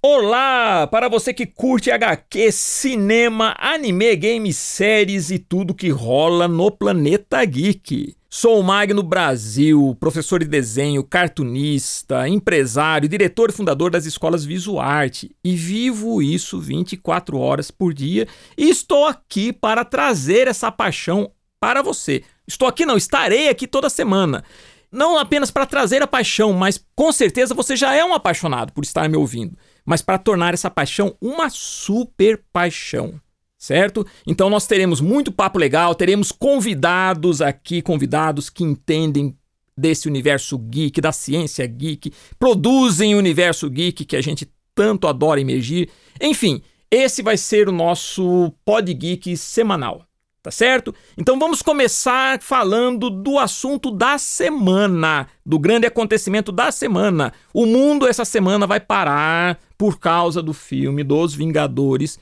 Olá! Para você que curte HQ, cinema, anime, games, séries e tudo que rola no planeta geek. Sou o Magno Brasil, professor de desenho, cartunista, empresário, diretor e fundador das escolas Visuarte e vivo isso 24 horas por dia e estou aqui para trazer essa paixão para você. Estou aqui não, estarei aqui toda semana. Não apenas para trazer a paixão, mas com certeza você já é um apaixonado por estar me ouvindo mas para tornar essa paixão uma super paixão. Certo? Então nós teremos muito papo legal, teremos convidados aqui, convidados que entendem desse universo geek, da ciência geek, produzem o universo geek que a gente tanto adora emergir. Enfim, esse vai ser o nosso Pod Geek semanal tá certo? Então vamos começar falando do assunto da semana, do grande acontecimento da semana. O mundo essa semana vai parar por causa do filme dos Vingadores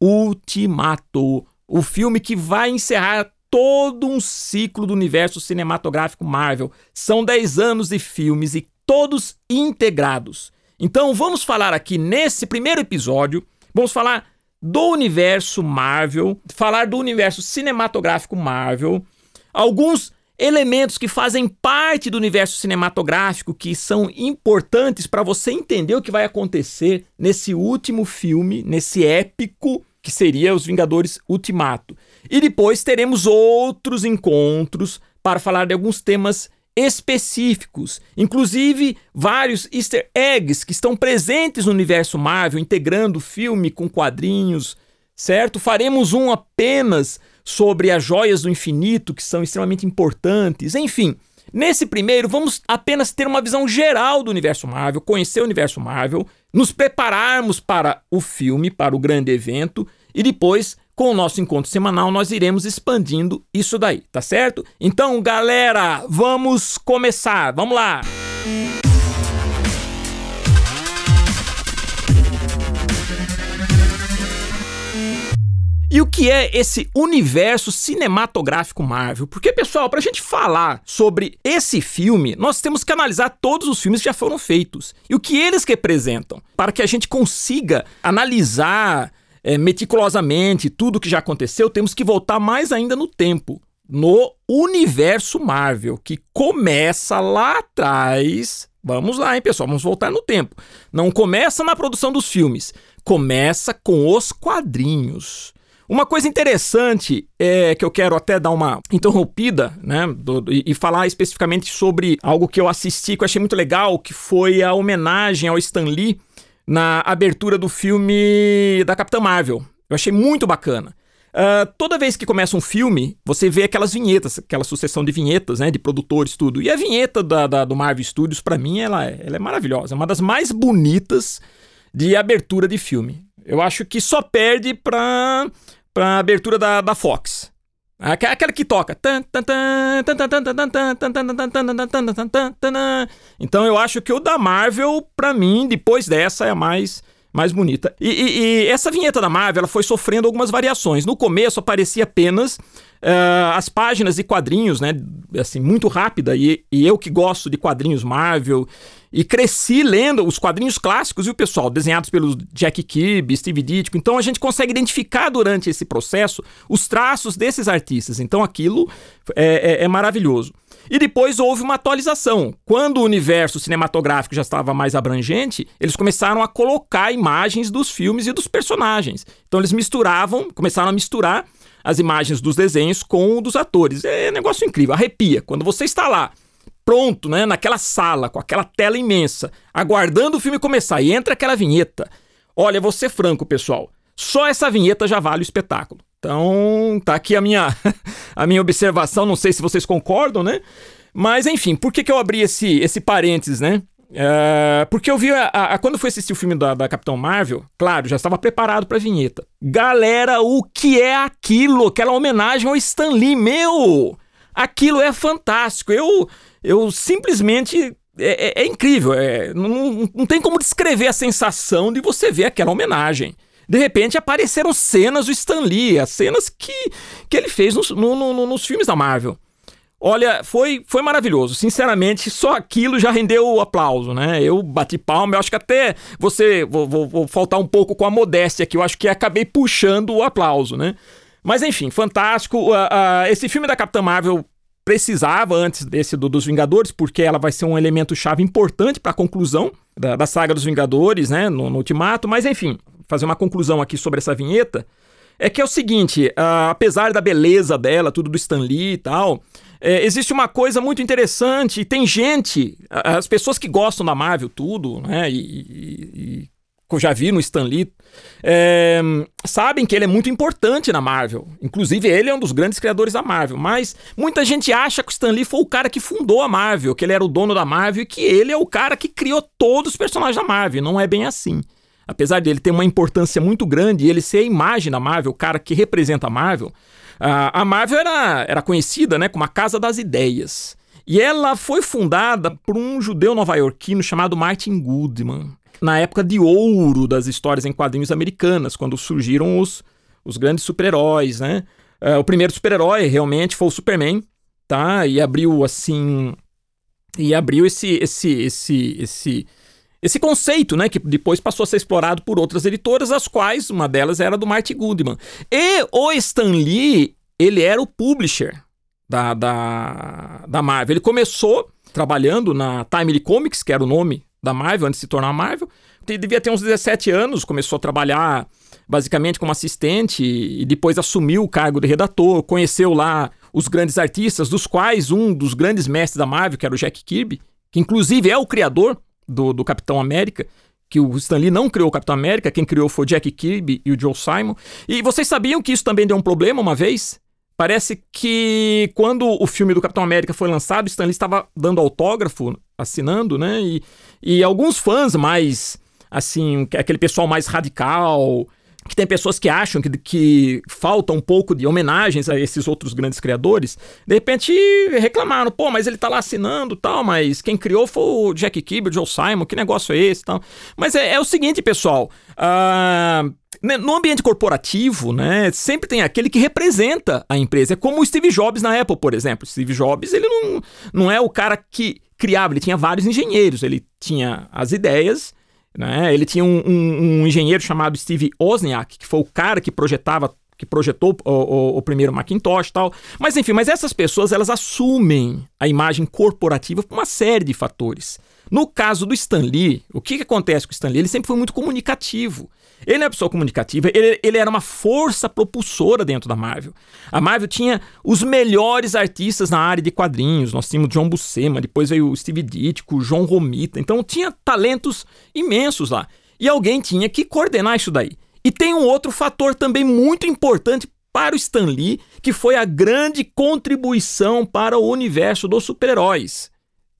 Ultimato, o filme que vai encerrar todo um ciclo do universo cinematográfico Marvel. São 10 anos de filmes e todos integrados. Então vamos falar aqui nesse primeiro episódio, vamos falar do universo Marvel, falar do universo cinematográfico Marvel, alguns elementos que fazem parte do universo cinematográfico que são importantes para você entender o que vai acontecer nesse último filme, nesse épico que seria Os Vingadores Ultimato. E depois teremos outros encontros para falar de alguns temas específicos, inclusive vários easter eggs que estão presentes no universo Marvel, integrando o filme com quadrinhos, certo? Faremos um apenas sobre as joias do infinito, que são extremamente importantes, enfim. Nesse primeiro, vamos apenas ter uma visão geral do universo Marvel, conhecer o universo Marvel, nos prepararmos para o filme, para o grande evento, e depois com o nosso encontro semanal, nós iremos expandindo isso daí, tá certo? Então, galera, vamos começar. Vamos lá! E o que é esse universo cinematográfico Marvel? Porque, pessoal, para a gente falar sobre esse filme, nós temos que analisar todos os filmes que já foram feitos e o que eles representam, para que a gente consiga analisar é, meticulosamente tudo que já aconteceu, temos que voltar mais ainda no tempo. No universo Marvel, que começa lá atrás. Vamos lá, hein, pessoal? Vamos voltar no tempo. Não começa na produção dos filmes, começa com os quadrinhos. Uma coisa interessante é que eu quero até dar uma interrompida, né, do, e, e, falar especificamente sobre algo que eu assisti que eu achei muito legal, que foi a homenagem ao Stan Lee na abertura do filme da Capitã Marvel. Eu achei muito bacana. Uh, toda vez que começa um filme, você vê aquelas vinhetas, aquela sucessão de vinhetas, né, de produtores, tudo. E a vinheta da, da do Marvel Studios, para mim, ela é, ela é maravilhosa. É uma das mais bonitas de abertura de filme. Eu acho que só perde pra, pra abertura da, da Fox. Aquela que toca. Então eu acho que o da Marvel, pra mim, depois dessa, é a mais mais bonita. E, e, e, essa vinheta da Marvel ela foi sofrendo algumas variações. No começo aparecia apenas uh, as páginas de quadrinhos, né? Assim, muito rápida. E, e, eu que gosto de quadrinhos Marvel e cresci lendo os quadrinhos clássicos, viu, pessoal? Desenhados pelos Jack Kirby, Steve Ditko. Então a gente consegue identificar durante esse processo os traços desses artistas. Então aquilo é, é, é maravilhoso. E depois houve uma atualização. Quando o universo cinematográfico já estava mais abrangente, eles começaram a colocar imagens dos filmes e dos personagens. Então eles misturavam, começaram a misturar as imagens dos desenhos com o dos atores. É um negócio incrível, arrepia. Quando você está lá pronto, né, naquela sala, com aquela tela imensa, aguardando o filme começar e entra aquela vinheta. Olha, vou ser franco, pessoal. Só essa vinheta já vale o espetáculo. Então, tá aqui a minha, a minha observação, não sei se vocês concordam, né? Mas, enfim, por que, que eu abri esse, esse parênteses, né? É, porque eu vi, a, a, quando fui assistir o filme da, da Capitão Marvel, claro, já estava preparado pra vinheta. Galera, o que é aquilo? Aquela homenagem ao Stan Lee, meu! Aquilo é fantástico. Eu, eu simplesmente. É, é, é incrível. É, não, não tem como descrever a sensação de você ver aquela homenagem. De repente apareceram cenas do Stan Lee, as cenas que, que ele fez nos, no, no, nos filmes da Marvel. Olha, foi, foi maravilhoso. Sinceramente, só aquilo já rendeu o aplauso, né? Eu bati palma, eu acho que até você. Vou, vou, vou faltar um pouco com a modéstia aqui, eu acho que acabei puxando o aplauso, né? Mas enfim, fantástico. Uh, uh, esse filme da Capitã Marvel precisava antes desse do, dos Vingadores, porque ela vai ser um elemento chave importante para a conclusão da, da, saga dos Vingadores, né? No, no Ultimato. Mas enfim, fazer uma conclusão aqui sobre essa vinheta. É que é o seguinte, uh, apesar da beleza dela, tudo do Stan Lee e tal, é, existe uma coisa muito interessante, tem gente, as pessoas que gostam da Marvel, tudo, né? E, e, e que eu já vi no Stan Lee, é, sabem que ele é muito importante na Marvel. Inclusive, ele é um dos grandes criadores da Marvel. Mas muita gente acha que o Stan Lee foi o cara que fundou a Marvel, que ele era o dono da Marvel e que ele é o cara que criou todos os personagens da Marvel. Não é bem assim. Apesar de ele ter uma importância muito grande e ele ser a imagem da Marvel, o cara que representa a Marvel, a, Marvel era, era conhecida né, como a Casa das Ideias. E ela foi fundada por um judeu nova-iorquino chamado Martin Goodman, na época de ouro das histórias em quadrinhos americanas, quando surgiram os, os grandes super-heróis, né? Uh, o primeiro super-herói realmente foi o Superman, tá? E abriu assim. E abriu esse, esse, esse, esse, esse conceito, né, que depois passou a ser explorado por outras editoras, as quais uma delas era do Marty Goodman. E o Stan Lee, ele era o publisher da, da, da Marvel. Ele começou trabalhando na Timely Comics, que era o nome da Marvel antes de se tornar Marvel. Ele devia ter uns 17 anos, começou a trabalhar basicamente como assistente e depois assumiu o cargo de redator, conheceu lá os grandes artistas, dos quais um dos grandes mestres da Marvel, que era o Jack Kirby, que inclusive é o criador do, do Capitão América, que o Stan Lee não criou o Capitão América, quem criou foi o Jack Kirby e o Joe Simon. E vocês sabiam que isso também deu um problema uma vez? Parece que quando o filme do Capitão América foi lançado, Stan Lee estava dando autógrafo, assinando, né? E, e alguns fãs mais, assim, aquele pessoal mais radical, que tem pessoas que acham que, que falta um pouco de homenagens a esses outros grandes criadores, de repente reclamaram, pô, mas ele tá lá assinando tal, mas quem criou foi o Jack Kirby, o Joe Simon, que negócio é esse tal. Mas é, é o seguinte, pessoal, uh, no ambiente corporativo, né, sempre tem aquele que representa a empresa. É como o Steve Jobs na Apple, por exemplo. Steve Jobs, ele não, não é o cara que criava, ele tinha vários engenheiros, ele tinha as ideias né? Ele tinha um, um, um, engenheiro chamado Steve Wozniak, que foi o cara que projetava que projetou o, o, o, primeiro Macintosh e tal. Mas enfim, mas essas pessoas elas assumem a imagem corporativa por uma série de fatores. No caso do Stan Lee, o que, que acontece com o Stan Lee? Ele sempre foi muito comunicativo. Ele é uma pessoa comunicativa, ele, ele era uma força propulsora dentro da Marvel. A Marvel tinha os melhores artistas na área de quadrinhos. Nós tínhamos John Buscema, depois veio o Steve Ditko, o John Romita. Então tinha talentos imensos lá. E alguém tinha que coordenar isso daí. E tem um outro fator também muito importante para o Stan Lee, que foi a grande contribuição para o universo dos super-heróis.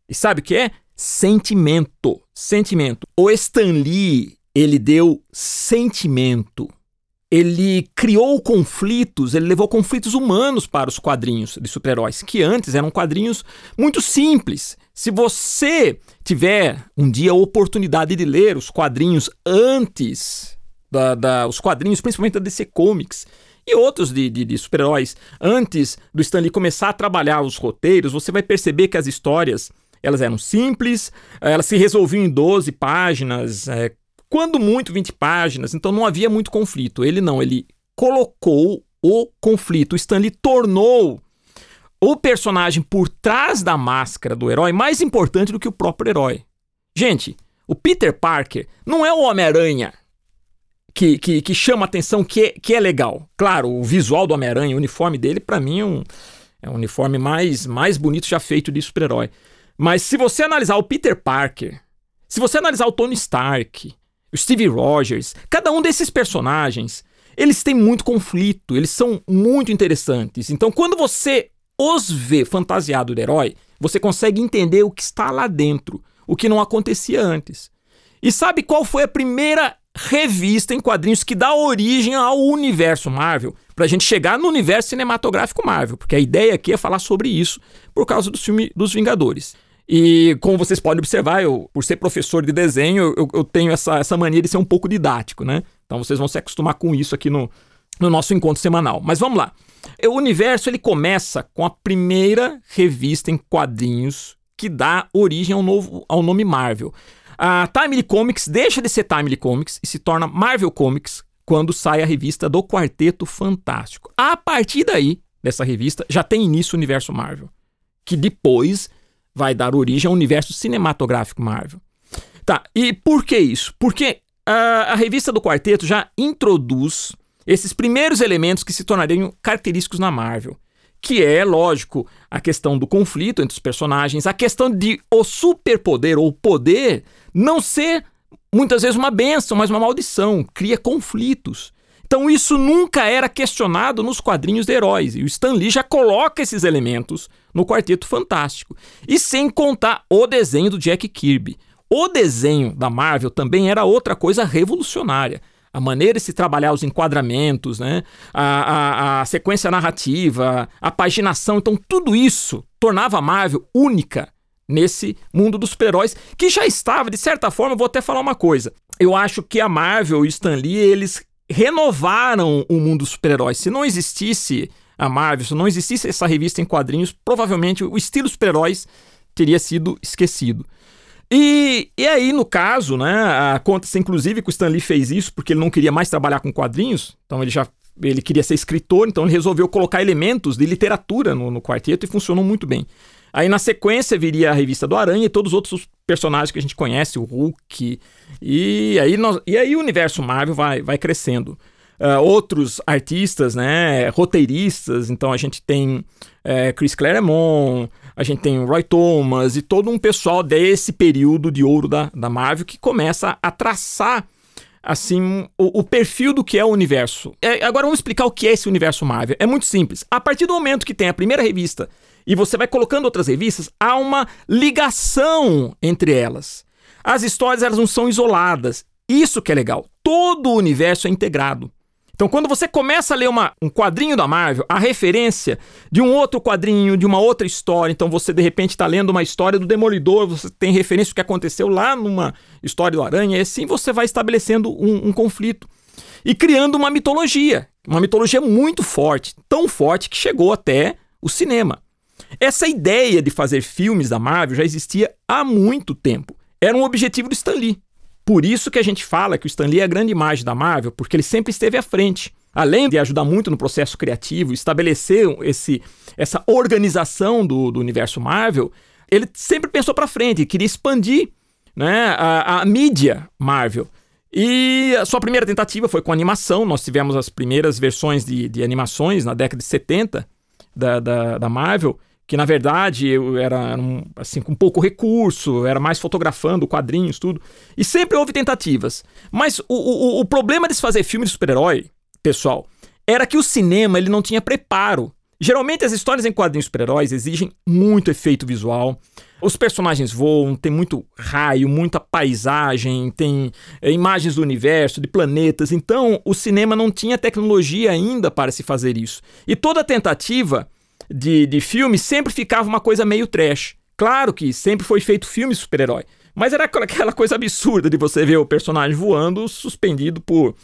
E sabe o que é? Sentimento. Sentimento. O Stan Lee, ele deu sentimento. Ele criou conflitos, ele levou conflitos humanos para os quadrinhos de super-heróis, que antes eram quadrinhos muito simples. Se você tiver um dia a oportunidade de ler os quadrinhos antes da, da os quadrinhos, principalmente da DC Comics, e outros de, de, de super-heróis, antes do Stanley começar a trabalhar os roteiros, você vai perceber que as histórias elas eram simples, elas se resolviam em 12 páginas, é, quando muito 20 páginas, então não havia muito conflito. Ele não, ele colocou o conflito. Stanley tornou o personagem por trás da máscara do herói mais importante do que o próprio herói. Gente, o Peter Parker não é o Homem-Aranha que, que, que, chama atenção, que é, que é legal. Claro, o visual do Homem-Aranha, o uniforme dele, para mim, é um, é um uniforme mais, mais bonito já feito de super-herói. Mas se você analisar o Peter Parker, se você analisar o Tony Stark, o Steve Rogers, cada um desses personagens, eles têm muito conflito, eles são muito interessantes. Então, quando você os vê fantasiado de herói, você consegue entender o que está lá dentro, o que não acontecia antes. E sabe qual foi a primeira revista em quadrinhos que dá origem ao universo Marvel, para a gente chegar no universo cinematográfico Marvel, porque a ideia aqui é falar sobre isso por causa do filme dos Vingadores. E como vocês podem observar, eu, por ser professor de desenho, eu, eu tenho essa, essa mania de ser um pouco didático, né? Então vocês vão se acostumar com isso aqui no, no nosso encontro semanal. Mas vamos lá. O universo ele começa com a primeira revista em quadrinhos que dá origem ao, novo, ao nome Marvel. A Timely Comics deixa de ser Timely Comics e se torna Marvel Comics quando sai a revista do Quarteto Fantástico. A partir daí, dessa revista, já tem início o universo Marvel, que depois vai dar origem ao universo cinematográfico Marvel. Tá, e por que isso? Porque a, a revista do Quarteto já introduz esses primeiros elementos que se tornariam característicos na Marvel. Que é, lógico, a questão do conflito entre os personagens, a questão de o superpoder ou poder não ser muitas vezes uma benção, mas uma maldição, cria conflitos. Então isso nunca era questionado nos quadrinhos de heróis, e o Stan Lee já coloca esses elementos no Quarteto Fantástico. E sem contar o desenho do Jack Kirby. O desenho da Marvel também era outra coisa revolucionária a maneira de se trabalhar os enquadramentos, né? a, a, a sequência narrativa, a paginação. Então, tudo isso tornava a Marvel única nesse mundo dos super-heróis, que já estava, de certa forma, vou até falar uma coisa. Eu acho que a Marvel e Stan Lee, eles renovaram o mundo dos super-heróis. Se não existisse a Marvel, se não existisse essa revista em quadrinhos, provavelmente o estilo super-heróis teria sido esquecido. E, e aí, no caso, né, acontece inclusive que o Stan Lee fez isso porque ele não queria mais trabalhar com quadrinhos, então ele já ele queria ser escritor, então ele resolveu colocar elementos de literatura no, no quarteto e funcionou muito bem. Aí na sequência viria a revista do Aranha e todos os outros personagens que a gente conhece, o Hulk. E aí, nós, e aí o universo Marvel vai, vai crescendo. Uh, outros artistas, né, roteiristas, então a gente tem é, Chris Claremont, a gente tem Roy Thomas e todo um pessoal desse período de ouro da, da Marvel que começa a traçar assim o, o, perfil do que é o universo. É, agora vamos explicar o que é esse universo Marvel. É muito simples. A partir do momento que tem a primeira revista e você vai colocando outras revistas, há uma ligação entre elas. As histórias elas não são isoladas. Isso que é legal. Todo o universo é integrado. Então, quando você começa a ler uma, um quadrinho da Marvel, a referência de um outro quadrinho, de uma outra história, então você de repente está lendo uma história do Demolidor, você tem referência do que aconteceu lá numa história do Aranha, e assim você vai estabelecendo um, um conflito e criando uma mitologia, uma mitologia muito forte, tão forte que chegou até o cinema. Essa ideia de fazer filmes da Marvel já existia há muito tempo. Era um objetivo do Stan Lee. Por isso que a gente fala que o Stan Lee é a grande imagem da Marvel, porque ele sempre esteve à frente. Além de ajudar muito no processo criativo, estabelecer esse, essa organização do, do universo Marvel, ele sempre pensou para frente, queria expandir né, a, a mídia Marvel. E a sua primeira tentativa foi com animação. Nós tivemos as primeiras versões de, de animações na década de 70 da, da, da Marvel que na verdade eu era assim com pouco recurso, era mais fotografando quadrinhos, tudo. E sempre houve tentativas. Mas o, o, o problema de se fazer filme de super-herói, pessoal, era que o cinema ele não tinha preparo. Geralmente as histórias em quadrinhos super-heróis exigem muito efeito visual. Os personagens voam, tem muito raio, muita paisagem, tem é, imagens do universo, de planetas. Então, o cinema não tinha tecnologia ainda para se fazer isso. E toda tentativa de, de filme sempre ficava uma coisa meio trash. Claro que sempre foi feito filme super-herói, mas era aquela coisa absurda de você ver o personagem voando suspendido por,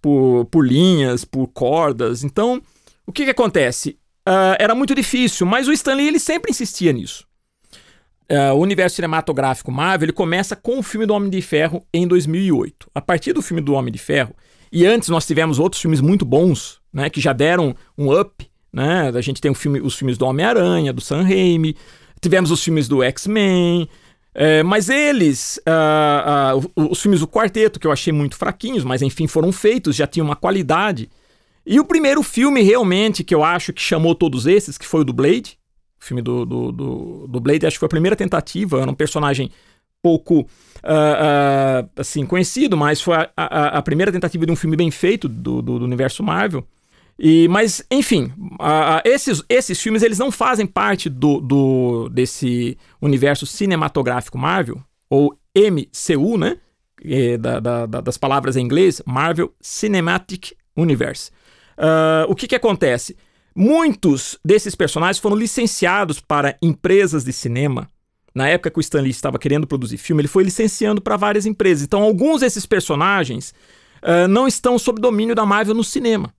por, por linhas, por cordas. Então, o que, que acontece? Uh, era muito difícil, mas o Stan Lee ele sempre insistia nisso. Uh, o universo cinematográfico Marvel ele começa com o filme do Homem de Ferro em 2008. A partir do filme do Homem de Ferro, e antes nós tivemos outros filmes muito bons, né, que já deram um up né? A gente tem filme, os filmes do Homem-Aranha, do Sam Raimi, tivemos os filmes do X-Men, é, mas eles, uh, uh, os filmes do Quarteto, que eu achei muito fraquinhos, mas enfim foram feitos, já tinham uma qualidade. E o primeiro filme realmente que eu acho que chamou todos esses, que foi o do Blade, o filme do, do, do, do Blade, acho que foi a primeira tentativa, era um personagem pouco uh, assim conhecido, mas foi a, a, a, primeira tentativa de um filme bem feito do, do, do universo Marvel. E, mas, enfim, esses, esses filmes eles não fazem parte do, do, desse universo cinematográfico Marvel, ou MCU, né? É, da, da, das palavras em inglês, Marvel Cinematic Universe. Uh, o que, que acontece? Muitos desses personagens foram licenciados para empresas de cinema. Na época que o Stan Lee estava querendo produzir filme, ele foi licenciando para várias empresas. Então, alguns desses personagens uh, não estão sob domínio da Marvel no cinema.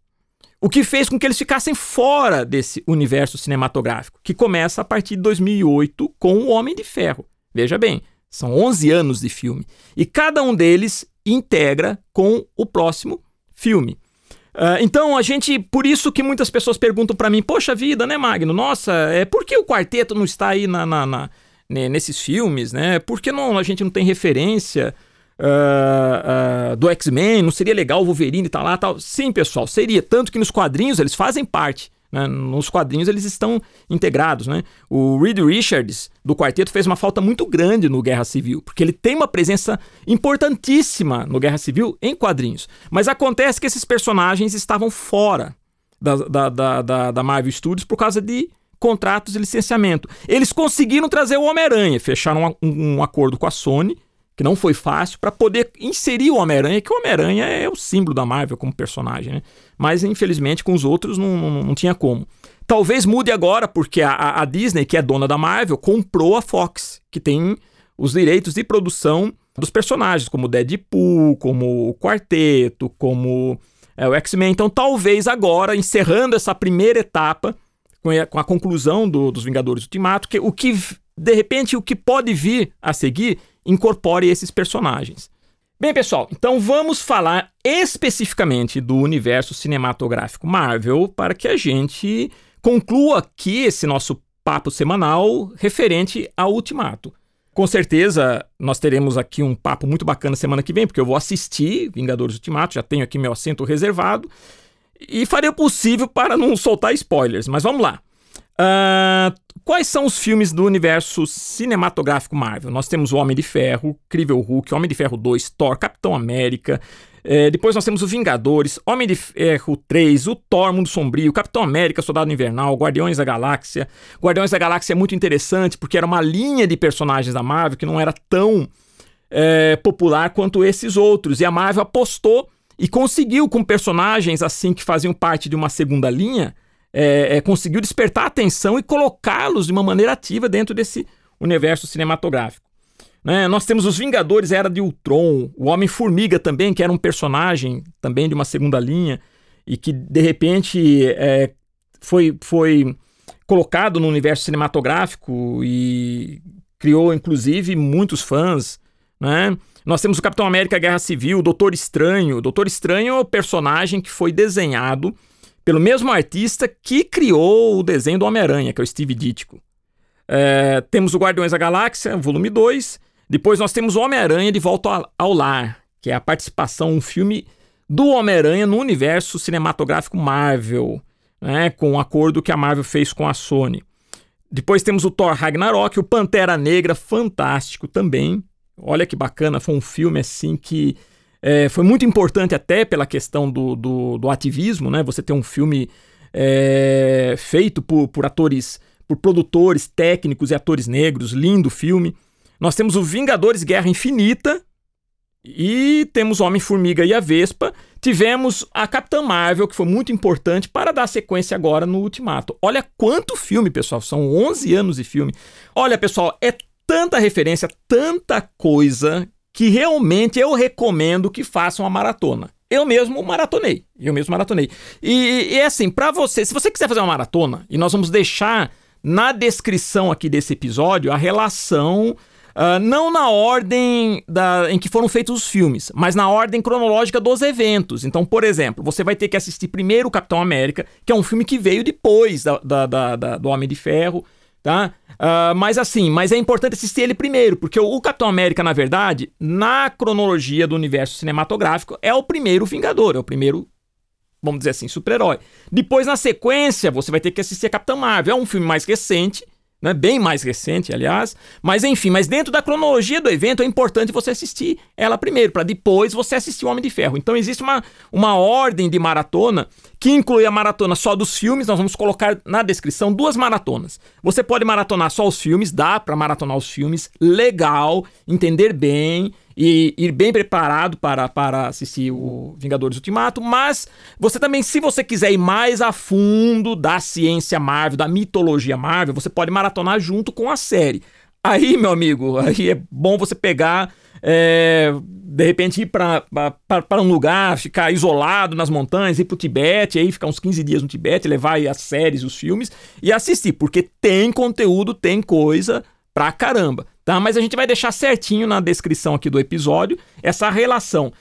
O que fez com que eles ficassem fora desse universo cinematográfico, que começa a partir de 2008 com O Homem de Ferro. Veja bem, são 11 anos de filme. E cada um deles integra com o próximo filme. Uh, então a gente, por isso que muitas pessoas perguntam para mim, poxa vida, né, Magno? Nossa, é por que o quarteto não está aí na, na, na nesses filmes, né? Por que não a gente não tem referência uh, do X-Men? Não seria legal o Wolverine estar tá lá, tal? Sim, pessoal, seria tanto que nos quadrinhos eles fazem parte. Né? Nos quadrinhos eles estão integrados. Né? O Reed Richards, do quarteto, fez uma falta muito grande no Guerra Civil, porque ele tem uma presença importantíssima no Guerra Civil em quadrinhos. Mas acontece que esses personagens estavam fora da, da, da, da, da Marvel Studios por causa de contratos de licenciamento. Eles conseguiram trazer o Homem-Aranha, fecharam um, um acordo com a Sony que não foi fácil, para poder inserir o Homem-Aranha, que o Homem-Aranha é o símbolo da Marvel como personagem, né? Mas infelizmente com os outros não, não, não tinha como. Talvez mude agora, porque a, a, Disney, que é dona da Marvel, comprou a Fox, que tem os direitos de produção dos personagens, como o Deadpool, como o Quarteto, como é, o X-Men. Então, talvez agora, encerrando essa primeira etapa, com a, com a conclusão do, dos Vingadores Ultimato, que o que, de repente, o que pode vir a seguir incorpore esses personagens. Bem, pessoal, então vamos falar especificamente do universo cinematográfico Marvel para que a gente conclua aqui esse nosso papo semanal referente ao Ultimato. Com certeza nós teremos aqui um papo muito bacana semana que vem, porque eu vou assistir Vingadores Ultimato, já tenho aqui meu assento reservado e farei o possível para não soltar spoilers, mas vamos lá. Uh, quais são os filmes do universo cinematográfico Marvel? Nós temos o Homem de Ferro, Incrível Hulk, Homem de Ferro 2, Thor, Capitão América. É, depois nós temos o Vingadores, Homem de Ferro 3, o Thor, Mundo Sombrio, Capitão América, Soldado Invernal, Guardiões da Galáxia. Guardiões da Galáxia é muito interessante porque era uma linha de personagens da Marvel que não era tão é, popular quanto esses outros. E a Marvel apostou e conseguiu com personagens assim que faziam parte de uma segunda linha é, é, conseguiu despertar atenção e colocá-los de uma maneira ativa dentro desse universo cinematográfico. Né? Nós temos os Vingadores Era de Ultron, o Homem-Formiga também, que era um personagem também de uma segunda linha e que de repente é, foi, foi colocado no universo cinematográfico e criou inclusive muitos fãs. Né? Nós temos o Capitão América Guerra Civil, o Doutor Estranho. O Doutor Estranho é o personagem que foi desenhado pelo mesmo artista que criou o desenho do Homem-Aranha, que é o Steve Ditko. É, temos o Guardiões da Galáxia, volume 2. Depois nós temos o Homem-Aranha de Volta ao Lar, que é a participação, um filme do Homem-Aranha no universo cinematográfico Marvel, né, com o um acordo que a Marvel fez com a Sony. Depois temos o Thor Ragnarok, o Pantera Negra, fantástico também. Olha que bacana, foi um filme assim que é, foi muito importante até pela questão do, do, do ativismo, né? Você ter um filme é, feito por, por atores, por produtores, técnicos e atores negros, lindo filme. Nós temos o Vingadores Guerra Infinita e temos Homem-Formiga e a Vespa. Tivemos a Capitã Marvel, que foi muito importante para dar sequência agora no Ultimato. Olha quanto filme, pessoal, são 11 anos de filme. Olha, pessoal, é tanta referência, tanta coisa que realmente eu recomendo que façam a maratona. Eu mesmo maratonei. Eu mesmo maratonei. E, e é assim, para você, se você quiser fazer uma maratona, e nós vamos deixar na descrição aqui desse episódio a relação. Uh, não na ordem da, em que foram feitos os filmes, mas na ordem cronológica dos eventos. Então, por exemplo, você vai ter que assistir primeiro o Capitão América, que é um filme que veio depois da, da, da, do Homem de Ferro tá? Uh, mas assim, mas é importante assistir ele primeiro, porque o, o, Capitão América, na verdade, na cronologia do universo cinematográfico, é o primeiro Vingador, é o primeiro, vamos dizer assim, super-herói. Depois, na sequência, você vai ter que assistir a Capitã Marvel, é um filme mais recente, né? bem mais recente, aliás. Mas enfim, mas dentro da cronologia do evento é importante você assistir ela primeiro, para depois você assistir o Homem de Ferro. Então existe uma, uma ordem de maratona que inclui a maratona só dos filmes. Nós vamos colocar na descrição duas maratonas. Você pode maratonar só os filmes, dá para maratonar os filmes, legal, entender bem e ir bem preparado para, para assistir o Vingadores Ultimato, mas você também, se você quiser ir mais a fundo da ciência Marvel, da mitologia Marvel, você pode maratonar junto com a série. Aí, meu amigo, aí é bom você pegar é, de repente ir para um lugar, ficar isolado nas montanhas, ir para o Tibete, aí ficar uns 15 dias no Tibete, levar as séries, os filmes e assistir, porque tem conteúdo, tem coisa pra caramba, tá? Mas a gente vai deixar certinho na descrição aqui do episódio essa relação.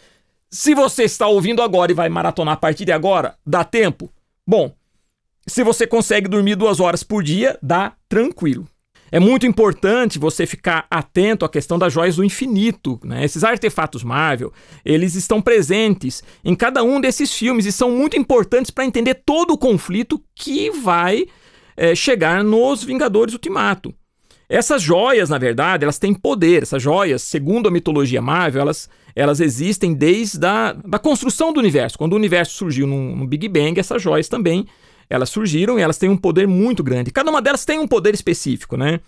Se você está ouvindo agora e vai maratonar a partir de agora, dá tempo? Bom, se você consegue dormir duas horas por dia, dá tranquilo. É muito importante você ficar atento à questão das joias do infinito. Né? Esses artefatos Marvel, eles estão presentes em cada um desses filmes e são muito importantes para entender todo o conflito que vai é, chegar nos Vingadores Ultimato. Essas joias, na verdade, elas têm poder. Essas joias, segundo a mitologia Marvel, elas, elas existem desde a da construção do universo. Quando o universo surgiu no, Big Bang, essas joias também elas surgiram e elas têm um poder muito grande. Cada uma delas tem um poder específico, né?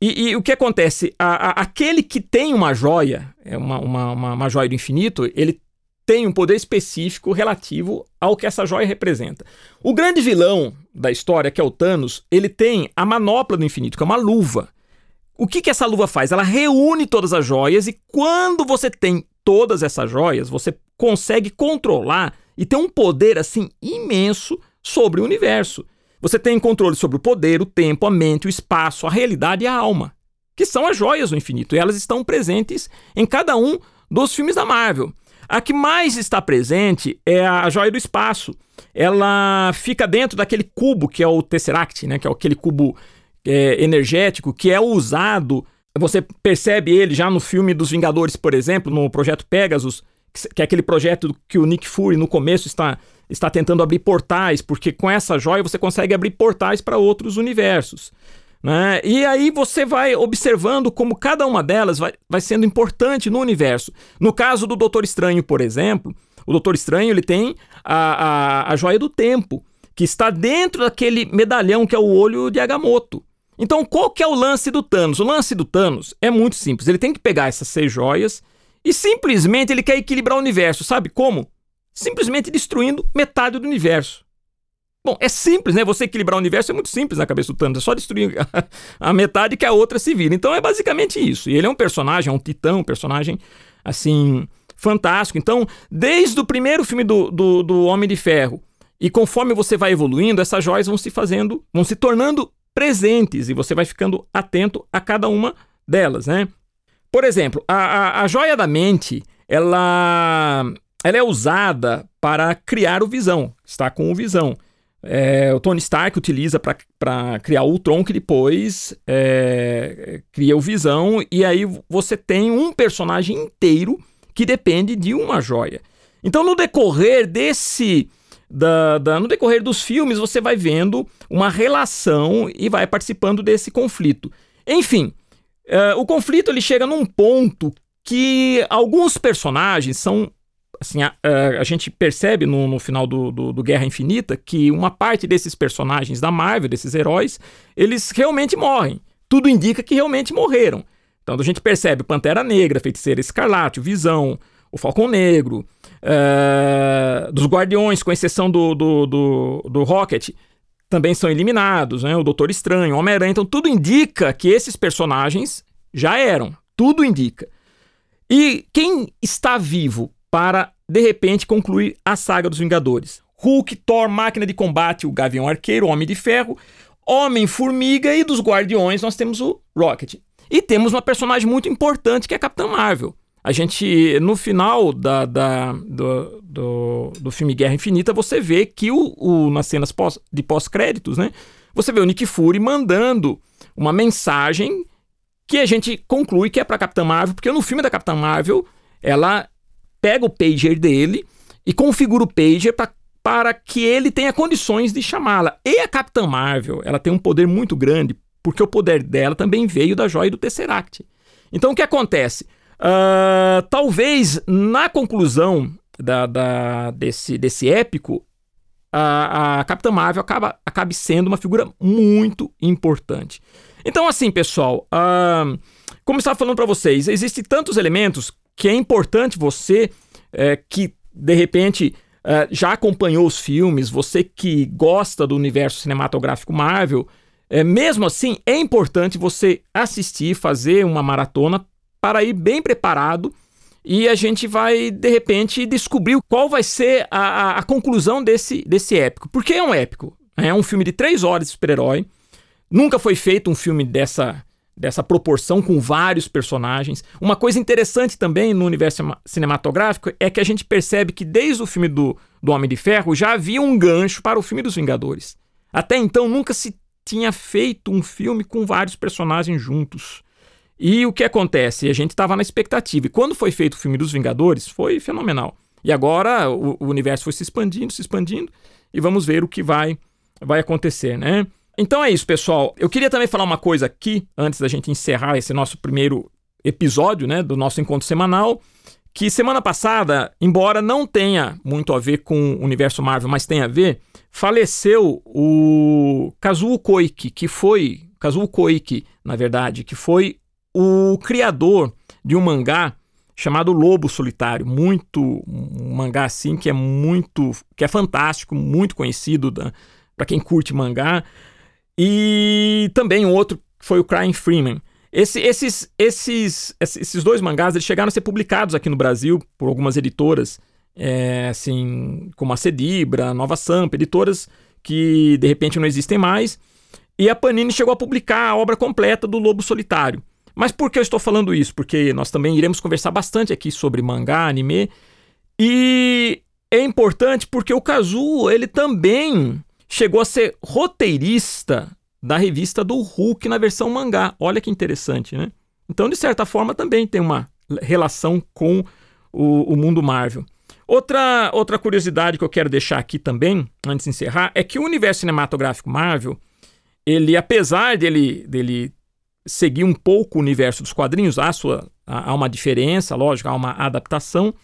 E, e o que acontece? A, a, aquele que tem uma joia, é uma, uma, uma, uma joia do infinito, ele tem um poder específico relativo ao que essa joia representa. O grande vilão da história, que é o Thanos, ele tem a manopla do infinito, que é uma luva. O que, que essa luva faz? Ela reúne todas as joias e quando você tem todas essas joias, você consegue controlar e ter um poder assim imenso sobre o universo. Você tem controle sobre o poder, o tempo, a mente, o espaço, a realidade e a alma, que são as joias do infinito, e elas estão presentes em cada um dos filmes da Marvel. A que mais está presente é a joia do espaço. Ela fica dentro daquele cubo que é o Tesseract, né? que é aquele cubo é, energético que é usado. Você percebe ele já no filme dos Vingadores, por exemplo, no projeto Pegasus, que é aquele projeto que o Nick Fury no começo está está tentando abrir portais, porque com essa joia você consegue abrir portais para outros universos. Né? E aí você vai observando como cada uma delas vai, vai sendo importante no universo. No caso do Doutor Estranho, por exemplo, o Doutor Estranho ele tem a, a, a joia do tempo, que está dentro daquele medalhão que é o olho de Agamotto. Então, qual que é o lance do Thanos? O lance do Thanos é muito simples. Ele tem que pegar essas seis joias e simplesmente ele quer equilibrar o universo. Sabe como? Simplesmente destruindo metade do universo. Bom, é simples, né? Você equilibrar o universo é muito simples na cabeça do Thanos, é só destruir a metade que a outra se vira. Então é basicamente isso. E ele é um personagem, é um titã, um personagem assim fantástico. Então, desde o primeiro filme do, do, do Homem de Ferro, e conforme você vai evoluindo, essas joias vão se fazendo, vão se tornando presentes e você vai ficando atento a cada uma delas, né? Por exemplo, a, a, a joia da mente, ela ela é usada para criar o Visão, está com o Visão. É, o Tony Stark utiliza para criar o Ultron, que depois é, cria o Visão, e aí você tem um personagem inteiro que depende de uma joia. Então, no decorrer desse. Da, da, no decorrer dos filmes, você vai vendo uma relação e vai participando desse conflito. Enfim, é, o conflito ele chega num ponto que alguns personagens são assim, a, a, gente percebe no, no final do, do, do, Guerra Infinita que uma parte desses personagens da Marvel, desses heróis, eles realmente morrem. Tudo indica que realmente morreram. Então a gente percebe Pantera Negra, Feiticeira Escarlate, o Visão, o Falcão Negro, uh, dos Guardiões, com exceção do, do, do, do Rocket, também são eliminados, né? O Doutor Estranho, o Homem-Aranha. Então tudo indica que esses personagens já eram. Tudo indica. E quem está vivo para, de repente, concluir a saga dos Vingadores. Hulk, Thor, Máquina de Combate, o Gavião Arqueiro, Homem de Ferro, Homem-Formiga e dos Guardiões nós temos o Rocket. E temos uma personagem muito importante que é a Capitã Marvel. A gente, no final da, da do, do, do, filme Guerra Infinita, você vê que o, o nas cenas pós, de pós-créditos, né? Você vê o Nick Fury mandando uma mensagem que a gente conclui que é para Capitã Marvel, porque no filme da Capitã Marvel, ela pega o pager dele e configura o pager pra, para que ele tenha condições de chamá-la. E a Capitã Marvel, ela tem um poder muito grande, porque o poder dela também veio da joia do Tesseract. Então o que acontece? Uh, talvez na conclusão da, da, desse, desse épico, a, a Capitã Marvel acaba, acabe sendo uma figura muito importante. Então, assim, pessoal, uh, como eu estava falando para vocês, existem tantos elementos que é importante você é, que de repente é, já acompanhou os filmes, você que gosta do universo cinematográfico Marvel, é, mesmo assim é importante você assistir, fazer uma maratona para ir bem preparado e a gente vai, de repente, descobrir qual vai ser a, a, a conclusão desse, desse épico. Por que é um épico? É um filme de três horas de super-herói. Nunca foi feito um filme dessa, dessa proporção com vários personagens. Uma coisa interessante também no universo cinematográfico é que a gente percebe que desde o filme do, do Homem de Ferro já havia um gancho para o filme dos Vingadores. Até então nunca se tinha feito um filme com vários personagens juntos. E o que acontece? A gente estava na expectativa. E quando foi feito o filme dos Vingadores, foi fenomenal. E agora o, o, universo foi se expandindo, se expandindo, e vamos ver o que vai, vai acontecer, né? Então é isso, pessoal. Eu queria também falar uma coisa aqui, antes da gente encerrar esse nosso primeiro episódio, né, do nosso encontro semanal, que semana passada, embora não tenha muito a ver com o universo Marvel, mas tem a ver, faleceu o Kazuo Koike, que foi Kazuo Koike, na verdade, que foi o criador de um mangá chamado Lobo Solitário, muito um mangá assim que é muito, que é fantástico, muito conhecido para quem curte mangá. E também um outro foi o Crying Freeman. Esse, esses, esses, esses dois mangás eles chegaram a ser publicados aqui no Brasil por algumas editoras, é, assim, como a Cedibra, Nova Sampa, editoras que de repente não existem mais. E a Panini chegou a publicar a obra completa do Lobo Solitário. Mas por que eu estou falando isso? Porque nós também iremos conversar bastante aqui sobre mangá, anime. E é importante porque o Kazuo, ele também chegou a ser roteirista da revista do Hulk na versão mangá. Olha que interessante, né? Então, de certa forma, também tem uma relação com o, o mundo Marvel. Outra, outra curiosidade que eu quero deixar aqui também, antes de encerrar, é que o universo cinematográfico Marvel, ele, apesar dele, dele seguir um pouco o universo dos quadrinhos, há, sua, há uma diferença, lógico, há uma adaptação.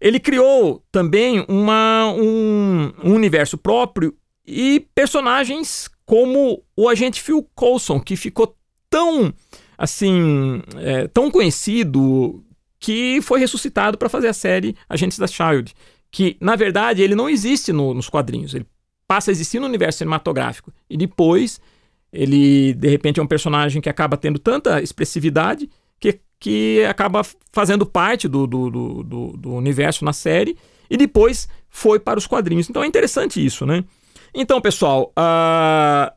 Ele criou também uma, um, um universo próprio e personagens como o agente Phil Coulson, que ficou tão assim é, tão conhecido que foi ressuscitado para fazer a série Agentes da Shield, que na verdade ele não existe no, nos quadrinhos, ele passa a existir no universo cinematográfico e depois ele, de repente, é um personagem que acaba tendo tanta expressividade que, que acaba fazendo parte do, do, do, do universo na série e depois foi para os quadrinhos. Então é interessante isso, né? Então, pessoal, uh,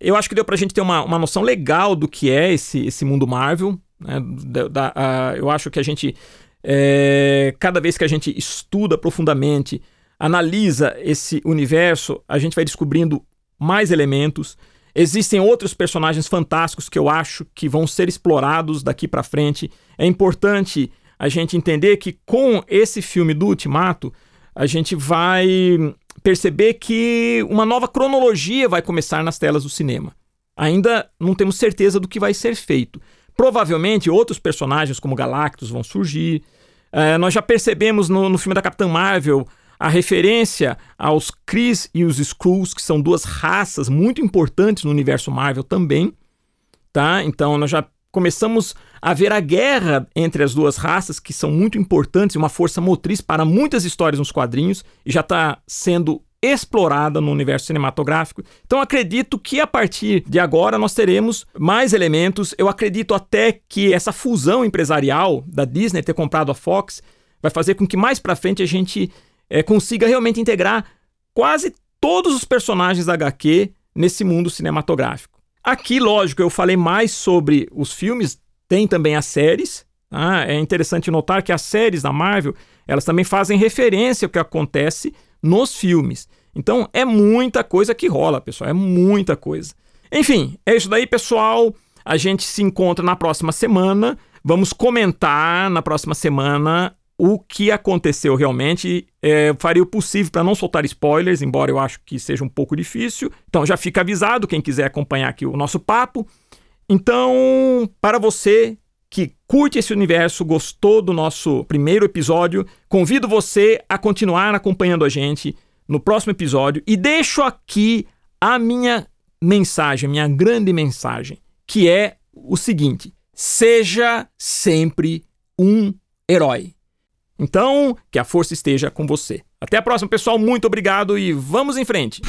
eu acho que deu pra gente ter uma, uma noção legal do que é esse, esse mundo Marvel. Né? Da, da, uh, eu acho que a gente, é, cada vez que a gente estuda profundamente, analisa esse universo, a gente vai descobrindo mais elementos. Existem outros personagens fantásticos que eu acho que vão ser explorados daqui para frente. É importante a gente entender que com esse filme do Ultimato, a gente vai perceber que uma nova cronologia vai começar nas telas do cinema. Ainda não temos certeza do que vai ser feito. Provavelmente outros personagens como Galactus vão surgir. É, nós já percebemos no, no filme da Capitã Marvel a referência aos Kree e os Skrulls, que são duas raças muito importantes no universo Marvel também, tá? Então nós já começamos a ver a guerra entre as duas raças, que são muito importantes e uma força motriz para muitas histórias nos quadrinhos, e já está sendo explorada no universo cinematográfico. Então acredito que a partir de agora nós teremos mais elementos. Eu acredito até que essa fusão empresarial da Disney ter comprado a Fox vai fazer com que mais para frente a gente é, consiga realmente integrar quase todos os personagens da HQ nesse mundo cinematográfico. Aqui, lógico, eu falei mais sobre os filmes, tem também as séries. Tá? É interessante notar que as séries da Marvel elas também fazem referência ao que acontece nos filmes. Então é muita coisa que rola, pessoal, é muita coisa. Enfim, é isso daí, pessoal. A gente se encontra na próxima semana. Vamos comentar na próxima semana o que aconteceu realmente. É, faria o possível para não soltar spoilers, embora eu acho que seja um pouco difícil. Então já fica avisado quem quiser acompanhar aqui o nosso papo. Então, para você que curte esse universo, gostou do nosso primeiro episódio, convido você a continuar acompanhando a gente no próximo episódio e deixo aqui a minha mensagem, minha grande mensagem, que é o seguinte: seja sempre um herói. Então, que a força esteja com você. Até a próxima, pessoal. Muito obrigado e vamos em frente.